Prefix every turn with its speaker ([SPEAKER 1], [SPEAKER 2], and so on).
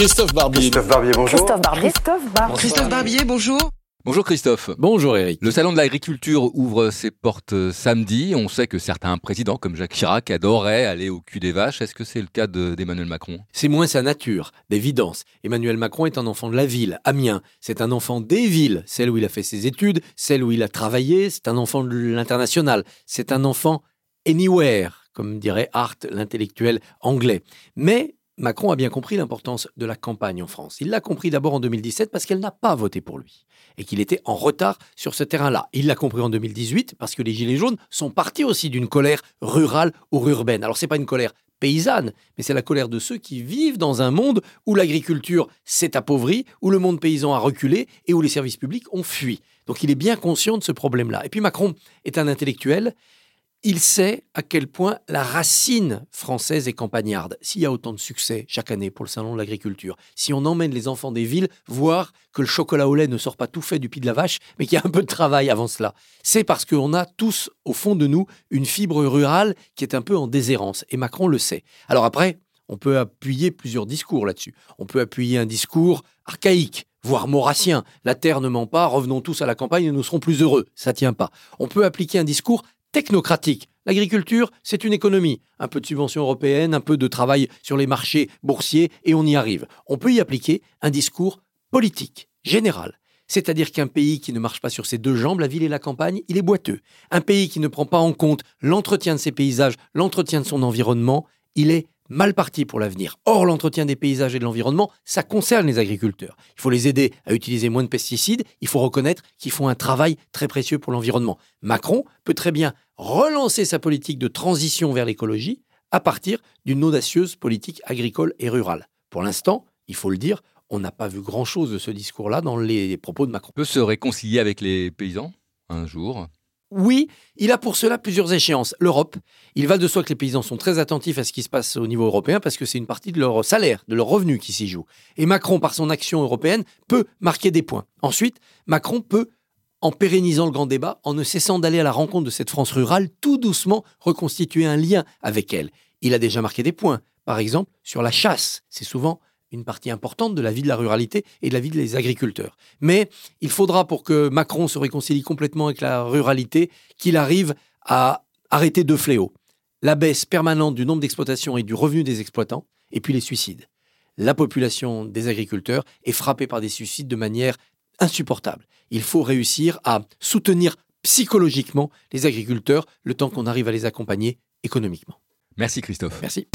[SPEAKER 1] Christophe Barbier.
[SPEAKER 2] Christophe Barbier, bonjour.
[SPEAKER 3] Christophe Barbier. Christophe Barbier.
[SPEAKER 4] Christophe Barbier, bonjour.
[SPEAKER 5] Bonjour Christophe.
[SPEAKER 6] Bonjour Eric.
[SPEAKER 5] Le salon de l'agriculture ouvre ses portes euh, samedi. On sait que certains présidents comme Jacques Chirac adoraient aller au cul des vaches. Est-ce que c'est le cas d'Emmanuel Macron?
[SPEAKER 6] C'est moins sa nature, d'évidence. Emmanuel Macron est un enfant de la ville, Amiens. C'est un enfant des villes, celle où il a fait ses études, celle où il a travaillé. C'est un enfant de l'international. C'est un enfant anywhere, comme dirait Hart, l'intellectuel anglais. Mais Macron a bien compris l'importance de la campagne en France. Il l'a compris d'abord en 2017 parce qu'elle n'a pas voté pour lui et qu'il était en retard sur ce terrain-là. Il l'a compris en 2018 parce que les Gilets jaunes sont partis aussi d'une colère rurale ou urbaine. Alors c'est pas une colère paysanne, mais c'est la colère de ceux qui vivent dans un monde où l'agriculture s'est appauvrie, où le monde paysan a reculé et où les services publics ont fui. Donc il est bien conscient de ce problème-là. Et puis Macron est un intellectuel il sait à quel point la racine française est campagnarde. S'il y a autant de succès chaque année pour le salon de l'agriculture, si on emmène les enfants des villes voir que le chocolat au lait ne sort pas tout fait du pied de la vache, mais qu'il y a un peu de travail avant cela, c'est parce qu'on a tous au fond de nous une fibre rurale qui est un peu en déshérence. Et Macron le sait. Alors après, on peut appuyer plusieurs discours là-dessus. On peut appuyer un discours archaïque, voire maurassien. La terre ne ment pas, revenons tous à la campagne et nous serons plus heureux. Ça tient pas. On peut appliquer un discours technocratique. L'agriculture, c'est une économie. Un peu de subventions européennes, un peu de travail sur les marchés boursiers, et on y arrive. On peut y appliquer un discours politique, général. C'est-à-dire qu'un pays qui ne marche pas sur ses deux jambes, la ville et la campagne, il est boiteux. Un pays qui ne prend pas en compte l'entretien de ses paysages, l'entretien de son environnement, il est mal parti pour l'avenir. Or, l'entretien des paysages et de l'environnement, ça concerne les agriculteurs. Il faut les aider à utiliser moins de pesticides, il faut reconnaître qu'ils font un travail très précieux pour l'environnement. Macron peut très bien relancer sa politique de transition vers l'écologie à partir d'une audacieuse politique agricole et rurale. Pour l'instant, il faut le dire, on n'a pas vu grand-chose de ce discours-là dans les propos de Macron.
[SPEAKER 5] Peut se réconcilier avec les paysans un jour
[SPEAKER 6] oui, il a pour cela plusieurs échéances. L'Europe, il va de soi que les paysans sont très attentifs à ce qui se passe au niveau européen parce que c'est une partie de leur salaire, de leur revenu qui s'y joue. Et Macron, par son action européenne, peut marquer des points. Ensuite, Macron peut, en pérennisant le grand débat, en ne cessant d'aller à la rencontre de cette France rurale, tout doucement reconstituer un lien avec elle. Il a déjà marqué des points. Par exemple, sur la chasse. C'est souvent une partie importante de la vie de la ruralité et de la vie des agriculteurs. Mais il faudra, pour que Macron se réconcilie complètement avec la ruralité, qu'il arrive à arrêter deux fléaux. La baisse permanente du nombre d'exploitations et du revenu des exploitants, et puis les suicides. La population des agriculteurs est frappée par des suicides de manière insupportable. Il faut réussir à soutenir psychologiquement les agriculteurs le temps qu'on arrive à les accompagner économiquement.
[SPEAKER 5] Merci Christophe.
[SPEAKER 6] Merci.